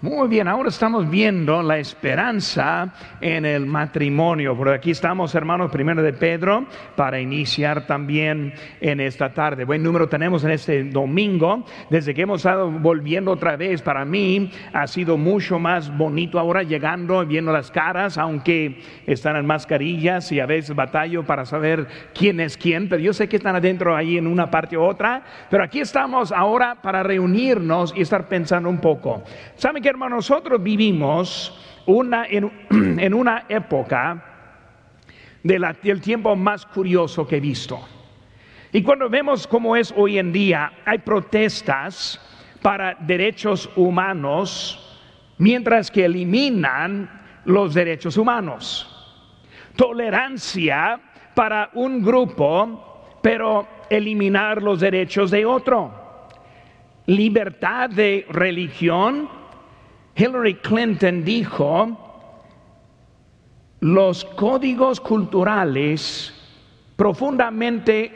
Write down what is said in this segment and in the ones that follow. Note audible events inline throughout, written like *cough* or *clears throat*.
Muy bien, ahora estamos viendo la esperanza en el matrimonio. Por aquí estamos, hermanos, primero de Pedro, para iniciar también en esta tarde. Buen número tenemos en este domingo. Desde que hemos estado volviendo otra vez, para mí ha sido mucho más bonito ahora llegando, viendo las caras, aunque están en mascarillas y a veces batallo para saber quién es quién, pero yo sé que están adentro ahí en una parte u otra. Pero aquí estamos ahora para reunirnos y estar pensando un poco. ¿Saben qué? Hermano, nosotros vivimos una, en, *clears throat* una época del tiempo más curioso que he visto. Y cuando vemos cómo es hoy en día, hay protestas para derechos humanos, mientras que eliminan los derechos humanos. Tolerancia para un grupo, pero eliminar los derechos de otro. Libertad de religión, Hillary Clinton dijo, los códigos culturales profundamente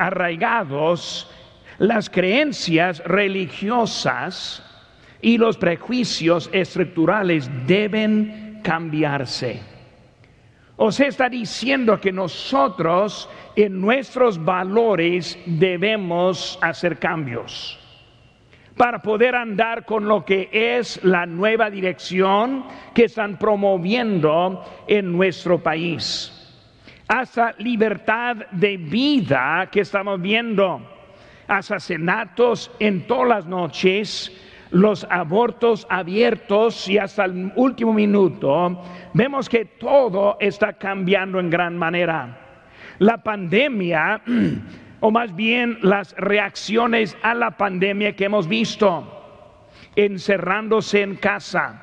arraigados, las creencias religiosas y los prejuicios estructurales deben cambiarse. O se está diciendo que nosotros en nuestros valores debemos hacer cambios para poder andar con lo que es la nueva dirección que están promoviendo en nuestro país. Hasta libertad de vida que estamos viendo, asesinatos en todas las noches, los abortos abiertos y hasta el último minuto, vemos que todo está cambiando en gran manera. La pandemia *clears throat* o más bien las reacciones a la pandemia que hemos visto, encerrándose en casa,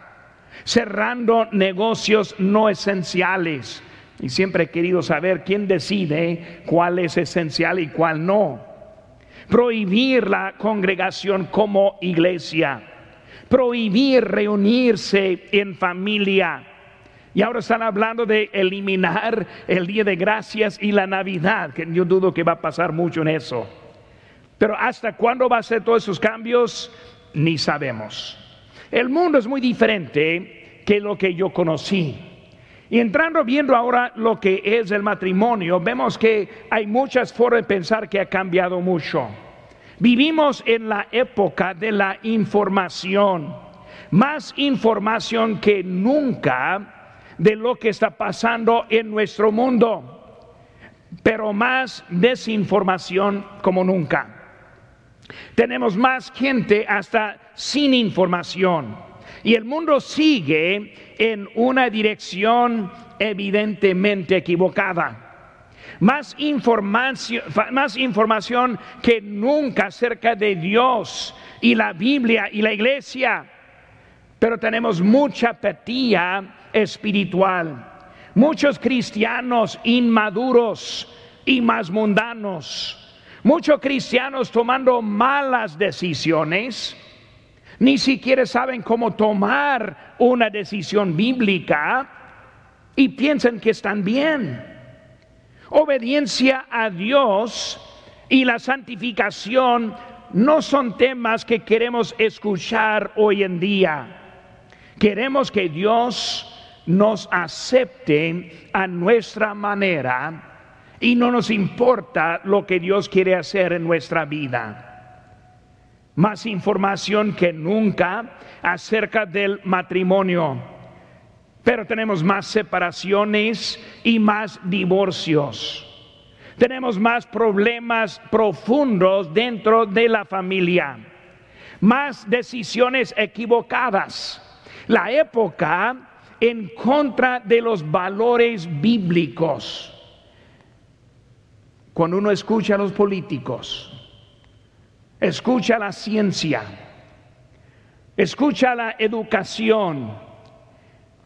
cerrando negocios no esenciales. Y siempre he querido saber quién decide cuál es esencial y cuál no. Prohibir la congregación como iglesia. Prohibir reunirse en familia y ahora están hablando de eliminar el Día de Gracias y la Navidad, que yo dudo que va a pasar mucho en eso. Pero hasta cuándo va a ser todos esos cambios, ni sabemos. El mundo es muy diferente que lo que yo conocí. Y entrando viendo ahora lo que es el matrimonio, vemos que hay muchas formas de pensar que ha cambiado mucho. Vivimos en la época de la información, más información que nunca de lo que está pasando en nuestro mundo, pero más desinformación como nunca. Tenemos más gente hasta sin información y el mundo sigue en una dirección evidentemente equivocada. Más información, más información que nunca acerca de Dios y la Biblia y la iglesia. Pero tenemos mucha apatía espiritual. Muchos cristianos inmaduros y más mundanos. Muchos cristianos tomando malas decisiones. Ni siquiera saben cómo tomar una decisión bíblica y piensan que están bien. Obediencia a Dios y la santificación no son temas que queremos escuchar hoy en día. Queremos que Dios nos acepten a nuestra manera y no nos importa lo que Dios quiere hacer en nuestra vida. Más información que nunca acerca del matrimonio, pero tenemos más separaciones y más divorcios. Tenemos más problemas profundos dentro de la familia, más decisiones equivocadas. La época en contra de los valores bíblicos. Cuando uno escucha a los políticos, escucha la ciencia, escucha la educación,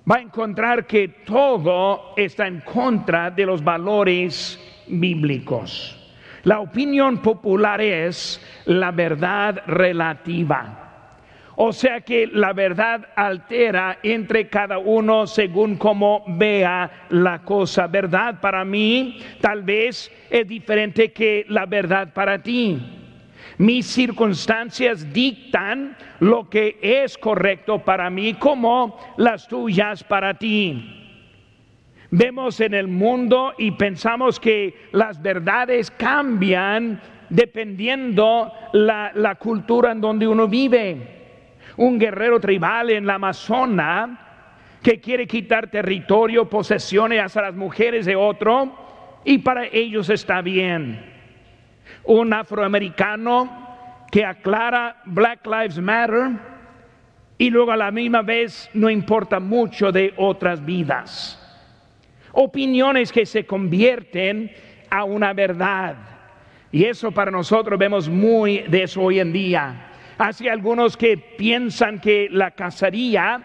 va a encontrar que todo está en contra de los valores bíblicos. La opinión popular es la verdad relativa. O sea que la verdad altera entre cada uno según cómo vea la cosa. Verdad para mí tal vez es diferente que la verdad para ti. Mis circunstancias dictan lo que es correcto para mí como las tuyas para ti. Vemos en el mundo y pensamos que las verdades cambian dependiendo la, la cultura en donde uno vive. Un guerrero tribal en la Amazona que quiere quitar territorio, posesiones a las mujeres de otro, y para ellos está bien. Un afroamericano que aclara Black Lives Matter y luego a la misma vez no importa mucho de otras vidas. Opiniones que se convierten a una verdad. Y eso para nosotros vemos muy de eso hoy en día. Hay algunos que piensan que la cacería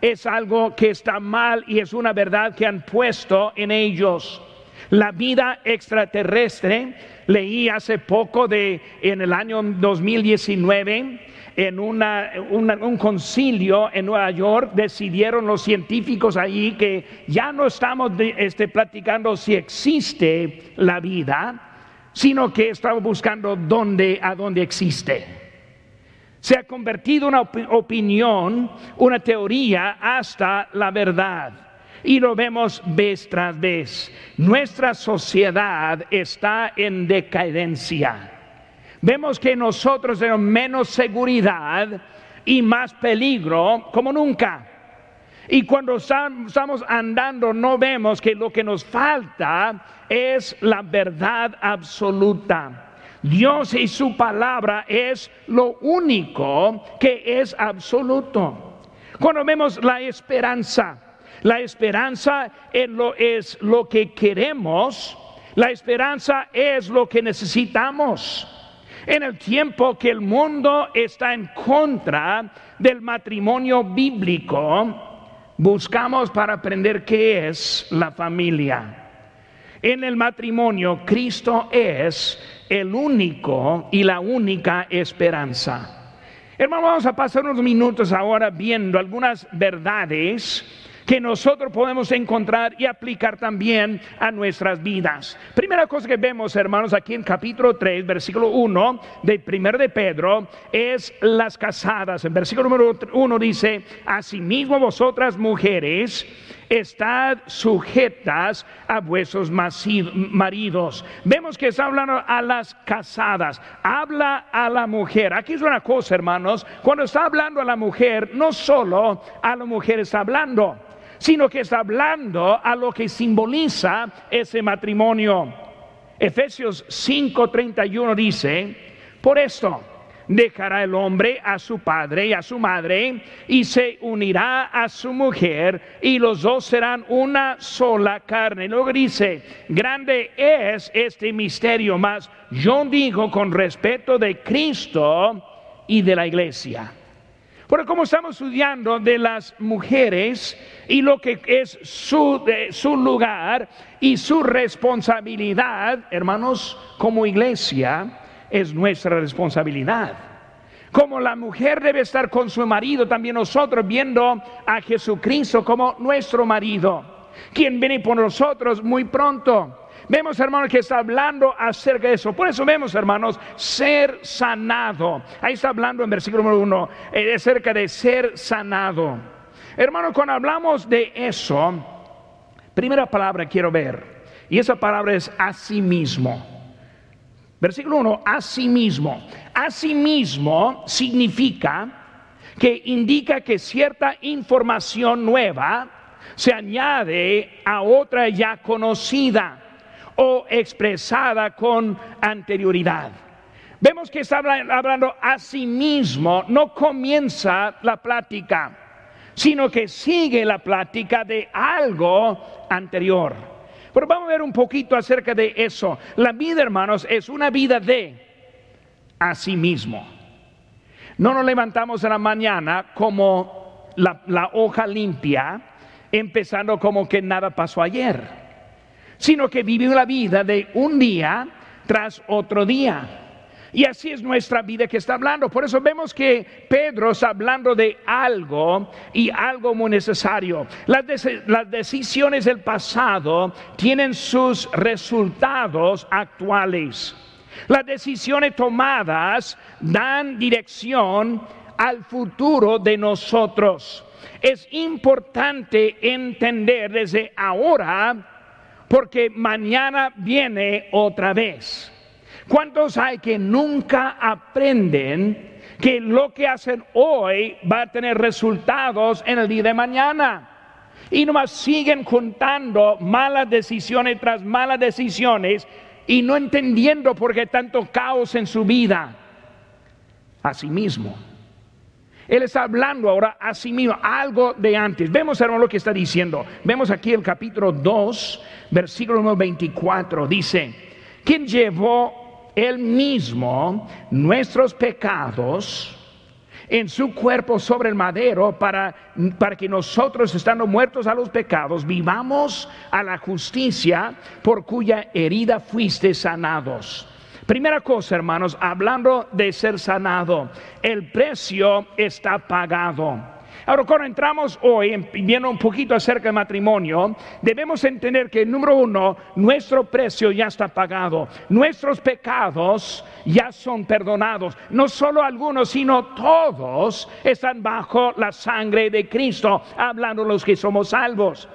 es algo que está mal y es una verdad que han puesto en ellos. La vida extraterrestre, leí hace poco de en el año 2019 en una, un concilio en Nueva York decidieron los científicos allí que ya no estamos este, platicando si existe la vida, sino que estamos buscando dónde, a dónde existe. Se ha convertido una opinión, una teoría, hasta la verdad. Y lo vemos vez tras vez. Nuestra sociedad está en decadencia. Vemos que nosotros tenemos menos seguridad y más peligro como nunca. Y cuando estamos andando no vemos que lo que nos falta es la verdad absoluta. Dios y su palabra es lo único que es absoluto. Cuando vemos la esperanza, la esperanza es lo, que queremos, la esperanza es lo que necesitamos. En el tiempo que el mundo está en contra del matrimonio bíblico, buscamos para aprender qué es la familia. En el matrimonio, Cristo es el único y la única esperanza. Hermano, vamos a pasar unos minutos ahora viendo algunas verdades que nosotros podemos encontrar y aplicar también a nuestras vidas. Primera cosa que vemos, hermanos, aquí en capítulo 3, versículo 1 de primer de Pedro, es las casadas. En versículo número 1 dice, asimismo vosotras mujeres, estad sujetas a vuestros maridos. Vemos que está hablando a las casadas, habla a la mujer. Aquí es una cosa, hermanos, cuando está hablando a la mujer, no solo a la mujer está hablando sino que está hablando a lo que simboliza ese matrimonio. Efesios 5:31 dice, por esto dejará el hombre a su padre y a su madre y se unirá a su mujer y los dos serán una sola carne. Luego dice, grande es este misterio, mas yo digo con respeto de Cristo y de la iglesia. Pero como estamos estudiando de las mujeres y lo que es su, su lugar y su responsabilidad, hermanos, como iglesia, es nuestra responsabilidad. Como la mujer debe estar con su marido, también nosotros viendo a Jesucristo como nuestro marido, quien viene por nosotros muy pronto. Vemos, hermanos, que está hablando acerca de eso. Por eso vemos, hermanos, ser sanado. Ahí está hablando en versículo número uno, eh, acerca de ser sanado. Hermanos, cuando hablamos de eso, primera palabra quiero ver, y esa palabra es asimismo. Versículo 1, asimismo. Asimismo significa que indica que cierta información nueva se añade a otra ya conocida o expresada con anterioridad. Vemos que está hablando a sí mismo, no comienza la plática, sino que sigue la plática de algo anterior. Pero vamos a ver un poquito acerca de eso. La vida, hermanos, es una vida de a sí mismo. No nos levantamos en la mañana como la, la hoja limpia, empezando como que nada pasó ayer sino que vive la vida de un día tras otro día. Y así es nuestra vida que está hablando. Por eso vemos que Pedro está hablando de algo y algo muy necesario. Las, las, decisiones del pasado tienen sus resultados actuales. Las decisiones tomadas dan dirección al futuro de nosotros. Es importante entender desde ahora porque mañana viene otra vez. ¿Cuántos hay que nunca aprenden que lo que hacen hoy va a tener resultados en el día de mañana? Y nomás siguen juntando malas decisiones tras malas decisiones y no entendiendo por qué tanto caos en su vida. Asimismo. Él está hablando ahora a sí mismo, algo de antes. Vemos, hermano, lo que está diciendo. Vemos aquí el capítulo 2, versículo 24. Dice, ¿quién llevó él mismo nuestros pecados en su cuerpo sobre el madero para, para que nosotros, estando muertos a los pecados, vivamos a la justicia por cuya herida fuiste sanados. Primera cosa, hermanos, hablando de ser sanado, el precio está pagado. Ahora, cuando entramos hoy viendo un poquito acerca del matrimonio, debemos entender que, número uno, nuestro precio ya está pagado. Nuestros pecados ya son perdonados. No solo algunos, sino todos están bajo la sangre de Cristo, hablando los que somos salvos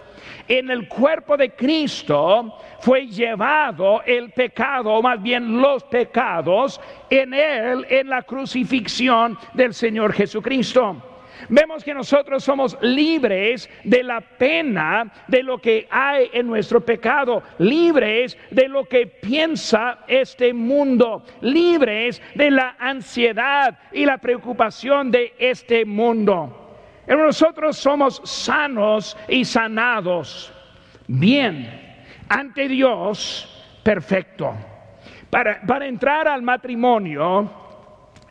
en el cuerpo de Cristo fue llevado el pecado, o más bien los pecados, en él, en la crucifixión del Señor Jesucristo. Vemos que nosotros somos libres de la pena de lo que hay en nuestro pecado, libres de lo que piensa este mundo, libres de la ansiedad y la preocupación de este mundo. Nosotros somos sanos y sanados. Bien, ante Dios, perfecto. Para, para entrar al matrimonio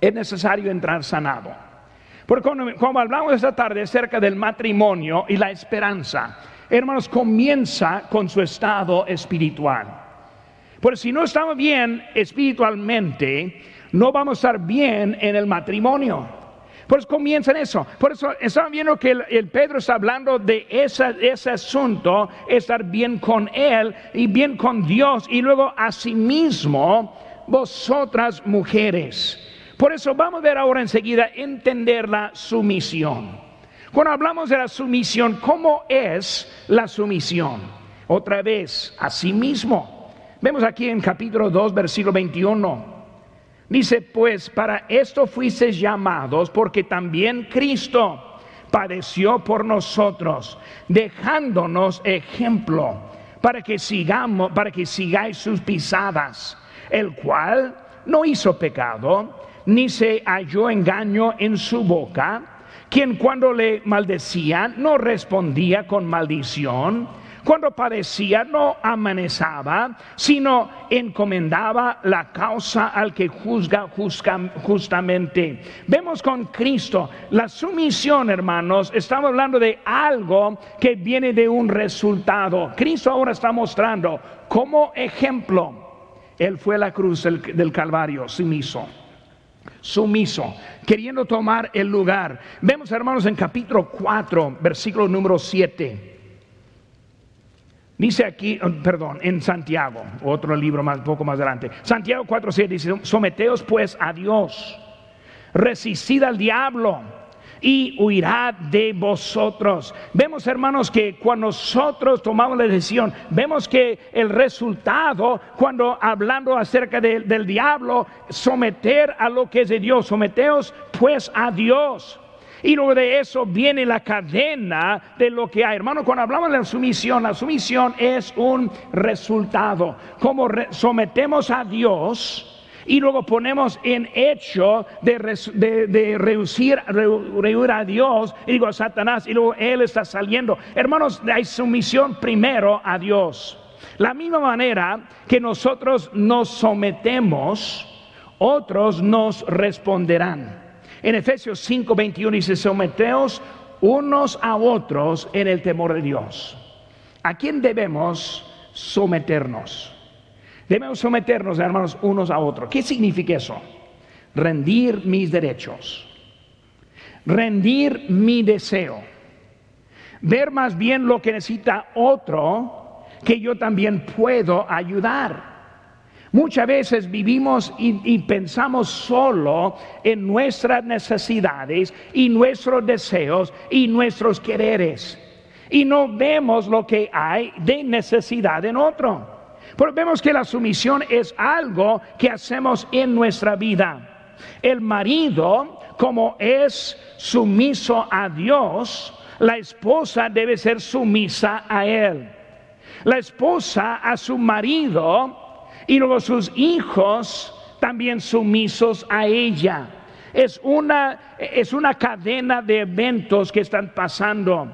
es necesario entrar sanado. Porque como, hablamos esta tarde acerca del matrimonio y la esperanza, hermanos, comienza con su estado espiritual. Porque si no estamos bien espiritualmente, no vamos a estar bien en el matrimonio. Por eso comienza en eso. Por eso estamos viendo que el, Pedro está hablando de ese asunto, estar bien con Él y bien con Dios y luego a sí mismo, vosotras mujeres. Por eso vamos a ver ahora enseguida entender la sumisión. Cuando hablamos de la sumisión, ¿cómo es la sumisión? Otra vez, a sí mismo. Vemos aquí en capítulo 2, versículo 21. Dice, pues para esto fuisteis llamados, porque también Cristo padeció por nosotros, dejándonos ejemplo para que sigamos, para que sigáis sus pisadas, el cual no hizo pecado, ni se halló engaño en su boca, quien cuando le maldecían no respondía con maldición cuando padecía no amenazaba, sino encomendaba la causa al que juzga justamente. Vemos con Cristo la sumisión, hermanos, estamos hablando de algo que viene de un resultado. Cristo ahora está mostrando como ejemplo. Él fue la cruz del, del Calvario, sumiso sumiso, queriendo tomar el lugar. Vemos, hermanos, en capítulo 4, versículo número 7. Dice aquí, oh, perdón, en Santiago, otro libro más, poco más adelante. Santiago 4.7 dice, someteos pues a Dios, resistid al diablo y huirá de vosotros. Vemos, hermanos, que cuando nosotros tomamos la decisión, vemos que el resultado, cuando hablando acerca del diablo, someter a lo que es de Dios, someteos pues a Dios. Y luego de eso viene la cadena de lo que hay. Hermano, cuando hablamos de la sumisión, la sumisión es un resultado. Como sometemos a Dios y luego ponemos en hecho de, de, a Dios, y digo a Satanás, y luego Él está saliendo. Hermanos, hay sumisión primero a Dios. La misma manera que nosotros nos sometemos, otros nos responderán. En Efesios 5, 21 dice, someteos unos a otros en el temor de Dios. ¿A quién debemos someternos? Debemos someternos, hermanos, unos a otros. ¿Qué significa eso? Rendir mis derechos. Rendir mi deseo. Ver más bien lo que necesita otro que yo también puedo ayudar. Muchas veces vivimos y, pensamos solo en nuestras necesidades y nuestros deseos y nuestros quereres. Y no vemos lo que hay de necesidad en otro. Pero vemos que la sumisión es algo que hacemos en nuestra vida. El marido, como es sumiso a Dios, la esposa debe ser sumisa a él. La esposa a su marido y luego sus hijos también sumisos a ella. Es una, es una cadena de eventos que están pasando.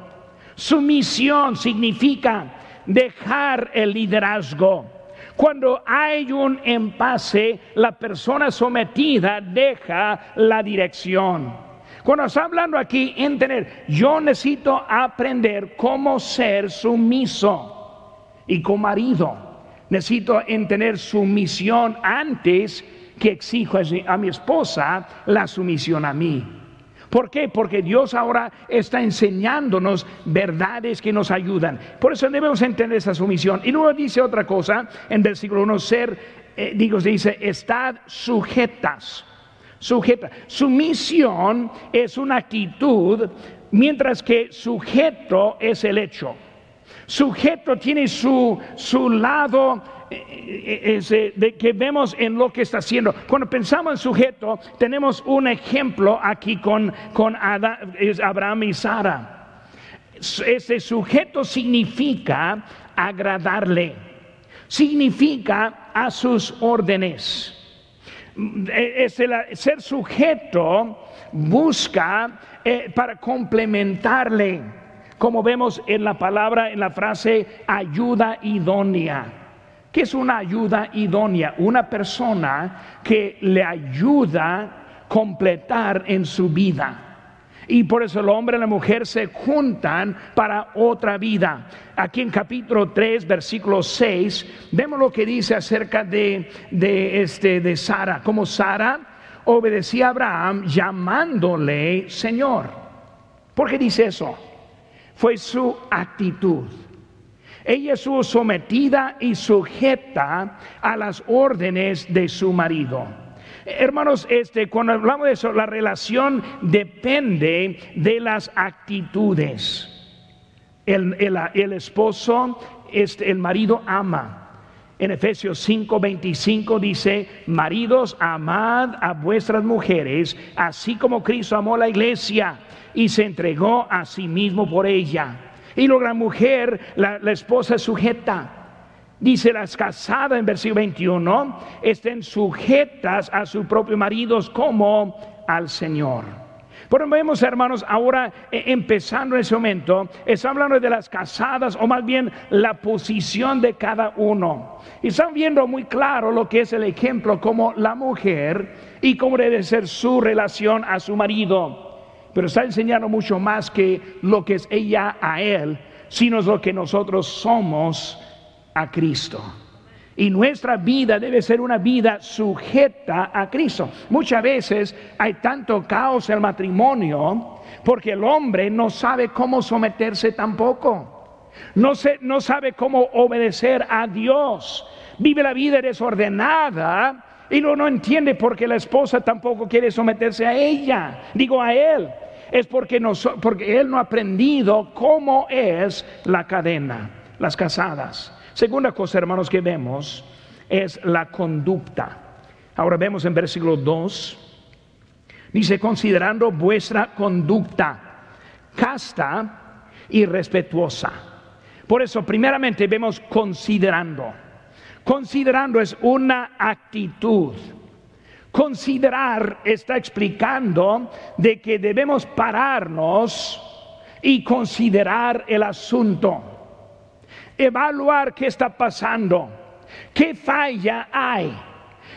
Sumisión significa dejar el liderazgo. Cuando hay un empase, la persona sometida deja la dirección. Cuando está hablando aquí, entender, yo necesito aprender cómo ser sumiso y con marido necesito entender sumisión antes que exijo a mi esposa la sumisión a mí. ¿Por qué? Porque Dios ahora está enseñándonos verdades que nos ayudan. Por eso debemos entender esa sumisión. Y luego dice otra cosa en versículo 1, ser, eh, digo, dice, estad sujetas. Sujeta. Sumisión es una actitud, mientras que sujeto es el hecho. Sujeto tiene su, su lado de que vemos en lo que está haciendo. Cuando pensamos en sujeto, tenemos un ejemplo aquí con, con Abraham y Sara. Ese sujeto significa agradarle, significa a sus órdenes. Es ser sujeto busca eh, para complementarle como vemos en la palabra, en la frase ayuda idónea. ¿Qué es una ayuda idónea? Una persona que le ayuda a completar en su vida. Y por eso el hombre y la mujer se juntan para otra vida. Aquí en capítulo 3, versículo 6, vemos lo que dice acerca de, de, este, de Sara. Como Sara obedecía a Abraham llamándole Señor. ¿Por qué dice eso? fue su actitud. Ella estuvo sometida y sujeta a las órdenes de su marido. Hermanos, este, cuando hablamos de eso, la relación depende de las actitudes. El, el, esposo, este, el marido ama. En Efesios 5:25 dice, maridos, amad a vuestras mujeres, así como Cristo amó la iglesia y se entregó a sí mismo por ella. Y luego la mujer, la, esposa sujeta. Dice las casadas en versículo 21, estén sujetas a sus propios maridos como al Señor. Por vemos, hermanos, ahora eh, empezando en ese momento, está hablando de las casadas o más bien la posición de cada uno. Y están viendo muy claro lo que es el ejemplo como la mujer y cómo debe ser su relación a su marido pero está enseñando mucho más que lo que es ella a él, sino lo que nosotros somos a Cristo. Y nuestra vida debe ser una vida sujeta a Cristo. Muchas veces hay tanto caos en el matrimonio porque el hombre no sabe cómo someterse tampoco. No, no sabe cómo obedecer a Dios. Vive la vida desordenada y no, no entiende porque la esposa tampoco quiere someterse a ella. Digo a él es porque, porque él no ha aprendido cómo es la cadena, las casadas. Segunda cosa, hermanos, que vemos es la conducta. Ahora vemos en versículo 2, dice, considerando vuestra conducta casta y respetuosa. Por eso, primeramente, vemos considerando. Considerando es una actitud Considerar está explicando de que debemos pararnos y considerar el asunto. Evaluar qué está pasando, qué falla hay,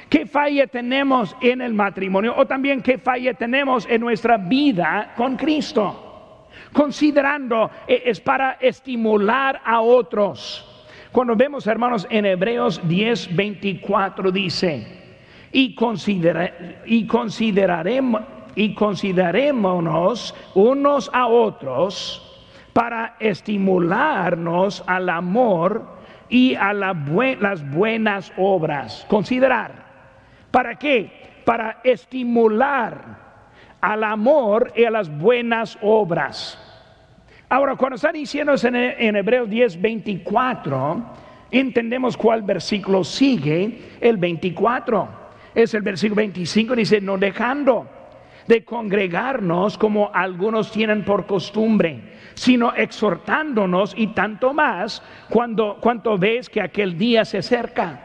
qué falla tenemos en el matrimonio o también qué falla tenemos en nuestra vida con Cristo. Considerando eh, es para estimular a otros. Cuando vemos, hermanos, en Hebreos 10, 24 dice, y, y, consideraremos, y considerémonos unos a otros para estimularnos al amor y a las buenas obras. Considerar. ¿Para qué? Para estimular al amor y a las buenas obras. Ahora, cuando está diciendo en, en Hebreos 10, 24, entendemos cuál versículo sigue, el 24. Es el versículo 25, dice, no dejando de congregarnos como algunos tienen por costumbre, sino exhortándonos y tanto más cuando cuanto ves que aquel día se acerca.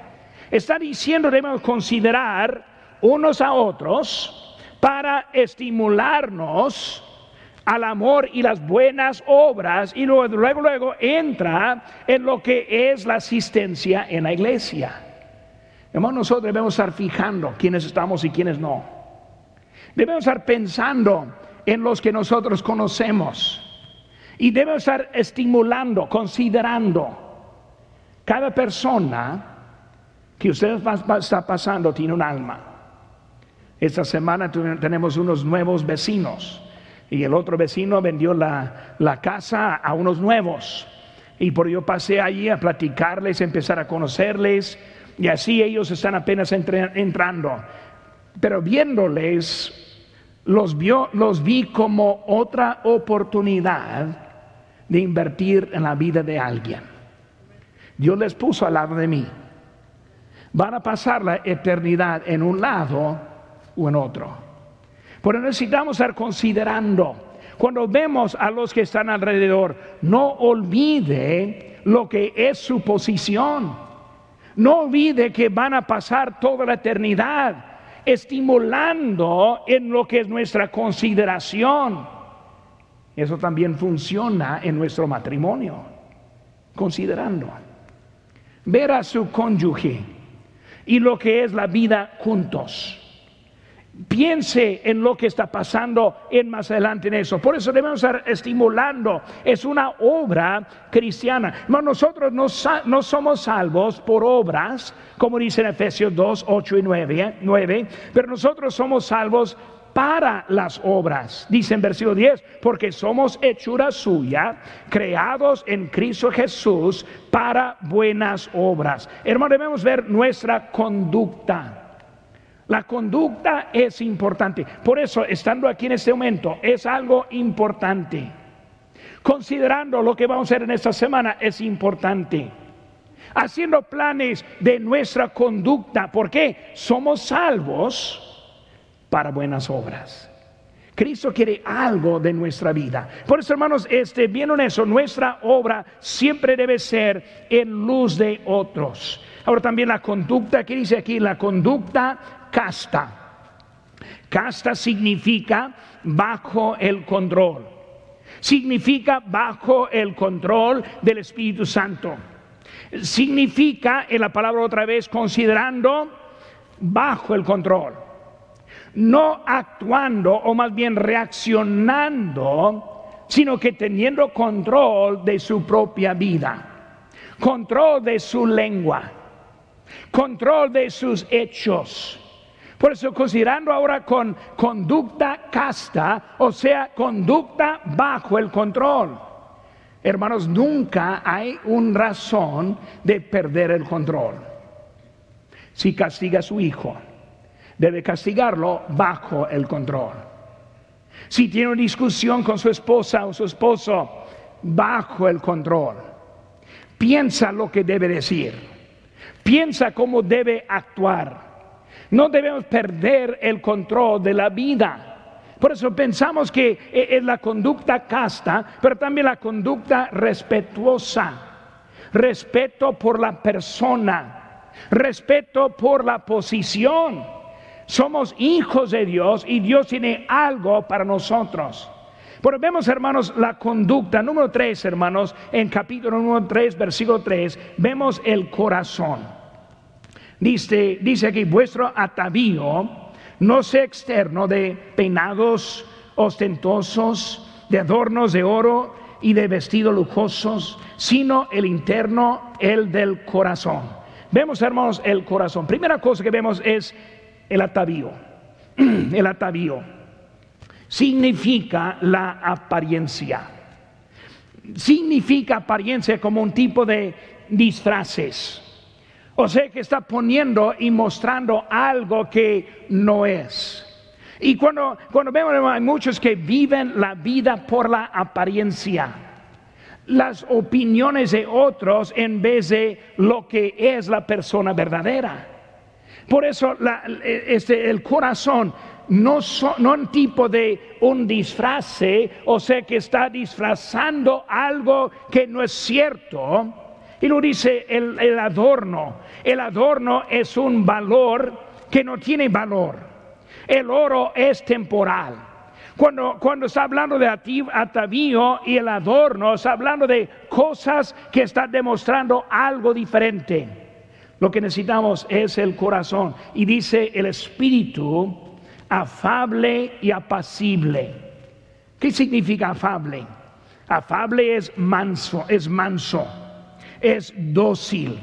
Está diciendo debemos considerar unos a otros para estimularnos al amor y las buenas obras y luego, luego, luego entra en lo que es la asistencia en la iglesia. Hermanos, nosotros debemos estar fijando quiénes estamos y quiénes no. Debemos estar pensando en los que nosotros conocemos y debemos estar estimulando, considerando. Cada persona que ustedes está pasando tiene un alma. Esta semana tenemos unos nuevos vecinos y el otro vecino vendió la, casa a unos nuevos. Y por yo pasé allí a platicarles, empezar a conocerles, y así ellos están apenas entrando. Pero viéndoles, los, los vi como otra oportunidad de invertir en la vida de alguien. Dios les puso al lado de mí. Van a pasar la eternidad en un lado o en otro. Pero necesitamos estar considerando, cuando vemos a los que están alrededor, no olvide lo que es su posición. No olvide que van a pasar toda la eternidad estimulando en lo que es nuestra consideración. Eso también funciona en nuestro matrimonio, considerando. Ver a su cónyuge y lo que es la vida juntos Piense en lo que está pasando en más adelante en eso. Por eso debemos estar estimulando. Es una obra cristiana. nosotros no, no, somos salvos por obras, como dice en Efesios 2, 8 y 9, 9 pero nosotros somos salvos para las obras. Dice en versículo 10, porque somos hechura suya, creados en Cristo Jesús para buenas obras. Hermano, debemos ver nuestra conducta. La conducta es importante. Por eso, estando aquí en este momento, es algo importante. Considerando lo que vamos a hacer en esta semana, es importante. Haciendo planes de nuestra conducta, porque somos salvos para buenas obras. Cristo quiere algo de nuestra vida. Por eso, hermanos, este, en eso, nuestra obra siempre debe ser en luz de otros. Ahora también la conducta, que dice aquí? La conducta casta. Casta significa bajo el control. Significa bajo el control del Espíritu Santo. Significa, en la palabra otra vez, considerando bajo el control. No actuando o más bien reaccionando, sino que teniendo control de su propia vida. Control de su lengua. Control de sus hechos por eso considerando ahora con conducta casta, o sea, conducta bajo el control. Hermanos, nunca hay una razón de perder el control. Si castiga a su hijo, debe castigarlo bajo el control. Si tiene una discusión con su esposa o su esposo, bajo el control. Piensa lo que debe decir. Piensa cómo debe actuar no debemos perder el control de la vida. Por eso pensamos que es la conducta casta, pero también la conducta respetuosa. Respeto por la persona, respeto por la posición. Somos hijos de Dios y Dios tiene algo para nosotros. Pero vemos, hermanos, la conducta. Número 3, hermanos, en capítulo número 3, versículo 3, vemos el corazón. Dice, dice aquí, vuestro atavío no sea externo de peinados ostentosos, de adornos de oro y de vestidos lujosos, sino el interno, el del corazón. Vemos, hermanos, el corazón. Primera cosa que vemos es el atavío. *clears throat* El atavío significa la apariencia. Significa apariencia como un tipo de disfraces. O sea que está poniendo y mostrando algo que no es. Y cuando, cuando vemos, hay muchos que viven la vida por la apariencia, las opiniones de otros en vez de lo que es la persona verdadera. Por eso este, el corazón no, no un tipo de un disfraz, o sea que está disfrazando algo que no es cierto. Y lo dice el, adorno. El adorno es un valor que no tiene valor. El oro es temporal. Cuando, cuando, está hablando de atavío y el adorno, está hablando de cosas que están demostrando algo diferente. Lo que necesitamos es el corazón. Y dice el espíritu afable y apacible. ¿Qué significa afable? Afable es manso, es manso, es dócil.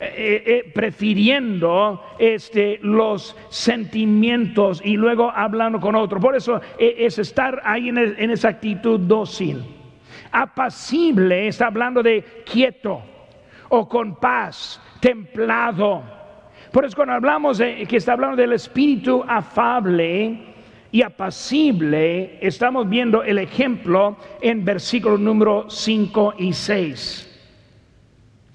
Eh, eh, eh, prefiriendo este, los sentimientos y luego hablando con otro. Por eso es estar ahí en, en, esa actitud dócil. Apacible está hablando de quieto o con paz, templado por eso cuando hablamos de que está hablando del espíritu afable y apacible, estamos viendo el ejemplo en versículos número 5 y 6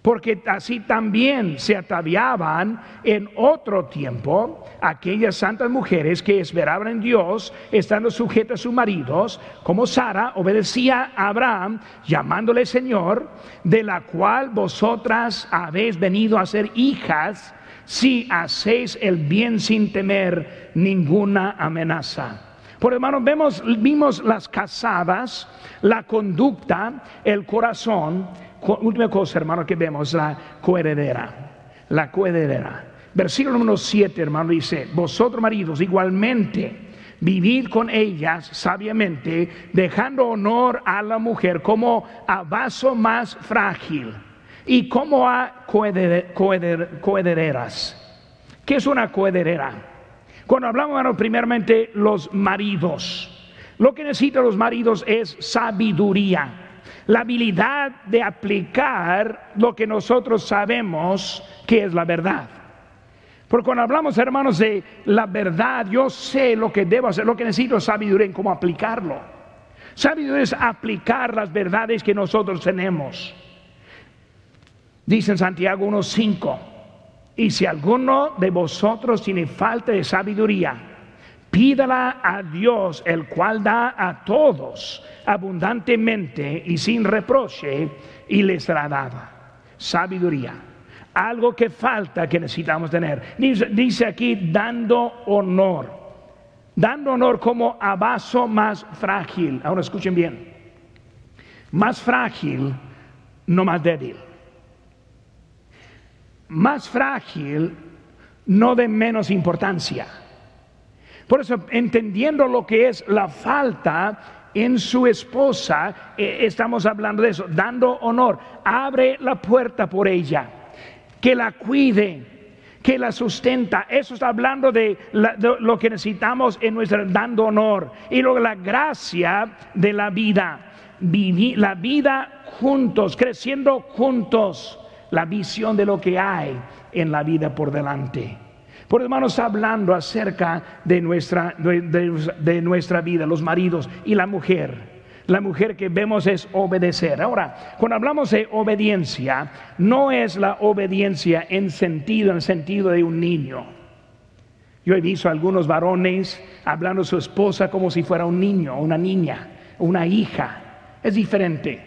porque así también se ataviaban en otro tiempo aquellas santas mujeres que esperaban en Dios, estando sujetas a sus maridos, como Sara obedecía a Abraham, llamándole Señor, de la cual vosotras habéis venido a ser hijas si hacéis el bien sin temer ninguna amenaza. Por hermanos, vemos, vimos las casadas, la conducta, el corazón. Última cosa, hermano, que vemos, la coheredera. La coheredera. Versículo número 7, hermano, dice, vosotros maridos igualmente vivid con ellas sabiamente, dejando honor a la mujer como a vaso más frágil y como a cohedereras. ¿Qué es una cohederera? Cuando hablamos, bueno, primeramente los maridos. Lo que necesitan los maridos es sabiduría, la habilidad de aplicar lo que nosotros sabemos que es la verdad. Porque cuando hablamos, hermanos, de la verdad, yo sé lo que debo hacer, lo que necesito es sabiduría en cómo aplicarlo. Sabiduría es aplicar las verdades que nosotros tenemos. Dice en Santiago 1.5, y si alguno de vosotros tiene falta de sabiduría, pídala a Dios, el cual da a todos abundantemente y sin reproche, y les será dada. Sabiduría. Algo que falta que necesitamos tener. Dice, dice aquí, dando honor. Dando honor como a vaso más frágil. Ahora escuchen bien. Más frágil, no más débil más frágil, no de menos importancia. Por eso, entendiendo lo que es la falta en su esposa, eh, estamos hablando de eso, dando honor, abre la puerta por ella, que la cuide, que la sustenta. Eso está hablando de, lo que necesitamos en nuestro dando honor. Y luego la gracia de la vida, vivir la vida juntos, creciendo juntos la visión de lo que hay en la vida por delante. Por hermanos, hablando acerca de nuestra, de, nuestra vida, los maridos y la mujer. La mujer que vemos es obedecer. Ahora, cuando hablamos de obediencia, no es la obediencia en sentido, en sentido de un niño. Yo he visto a algunos varones hablando a su esposa como si fuera un niño, una niña, una hija. Es diferente.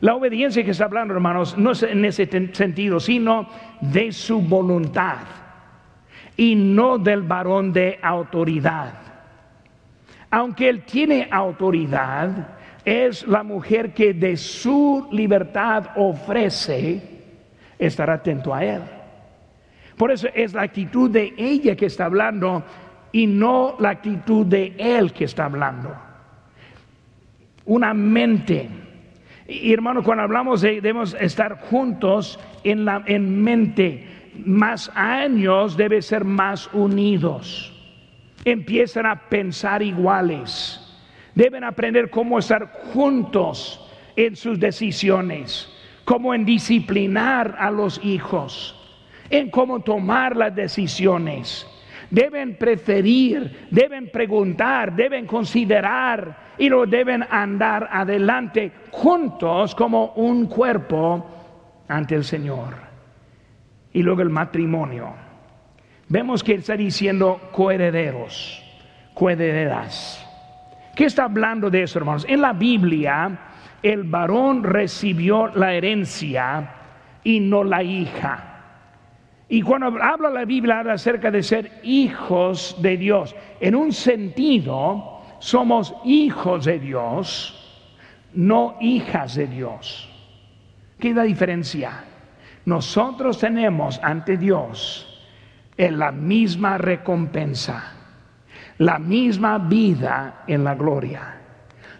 La obediencia que está hablando, hermanos, no es en ese sentido, sino de su voluntad y no del varón de autoridad. Aunque él tiene autoridad, es la mujer que de su libertad ofrece estar atento a él. Por eso es la actitud de ella que está hablando y no la actitud de él que está hablando. Una mente y hermano, cuando hablamos de debemos estar juntos en, la, en mente, más años debe ser más unidos. Empiezan a pensar iguales. Deben aprender cómo estar juntos en sus decisiones, como en disciplinar a los hijos, en cómo tomar las decisiones. Deben preferir, deben preguntar, deben considerar y lo deben andar adelante juntos como un cuerpo ante el Señor. Y luego el matrimonio. Vemos que está diciendo coherederos, coherederas. ¿Qué está hablando de eso, hermanos? En la Biblia, el varón recibió la herencia y no la hija. Y cuando habla la Biblia habla acerca de ser hijos de Dios. En un sentido, somos hijos de Dios, no hijas de Dios. ¿Qué es la diferencia? Nosotros tenemos ante Dios en la misma recompensa, la misma vida en la gloria.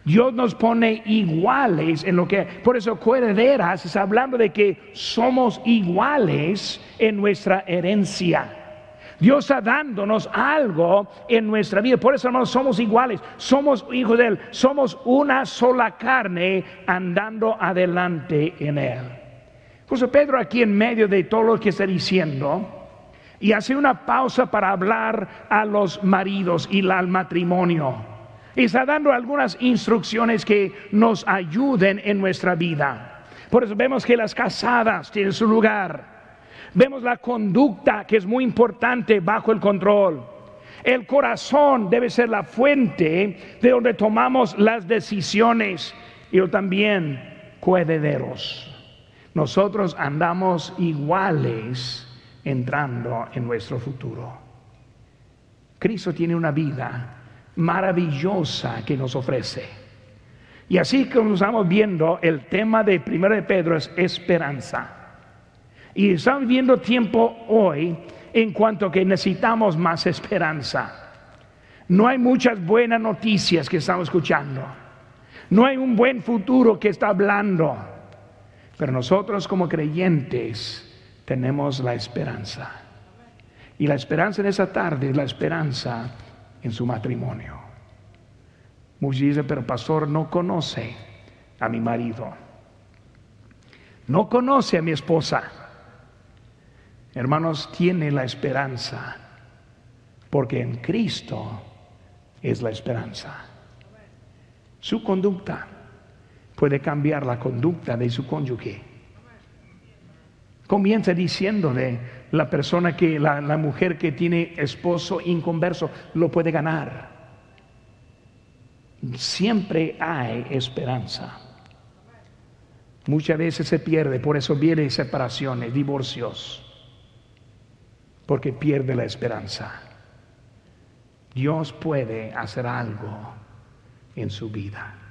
Dios nos pone iguales en lo que, por eso coherederas está hablando de que somos iguales en nuestra herencia. Dios está dándonos algo en nuestra vida. Por eso, hermanos, somos iguales. Somos hijos de Él. Somos una sola carne andando adelante en Él. Por eso Pedro aquí en medio de todo lo que está diciendo y hace una pausa para hablar a los maridos y al matrimonio. Y está dando algunas instrucciones que nos ayuden en nuestra vida. Por eso vemos que las casadas tienen su lugar. Vemos la conducta que es muy importante bajo el control. El corazón debe ser la fuente de donde tomamos las decisiones y también coherederos. Nosotros andamos iguales entrando en nuestro futuro. Cristo tiene una vida maravillosa que nos ofrece. Y así como estamos viendo, el tema de 1 de Pedro es esperanza. Y estamos viendo tiempo hoy en cuanto que necesitamos más esperanza. No hay muchas buenas noticias que estamos escuchando. No hay un buen futuro que está hablando. Pero nosotros como creyentes tenemos la esperanza. Y la esperanza en esa tarde es la esperanza en su matrimonio. Muchos dicen, pero pastor no conoce a mi marido. No conoce a mi esposa. Hermanos, tiene la esperanza, porque en Cristo es la esperanza. Su conducta puede cambiar la conducta de su cónyuge. Comienza diciéndole la persona que, la, la mujer que tiene esposo inconverso, lo puede ganar. Siempre hay esperanza. Muchas veces se pierde, por eso vienen separaciones, divorcios, porque pierde la esperanza. Dios puede hacer algo en su vida.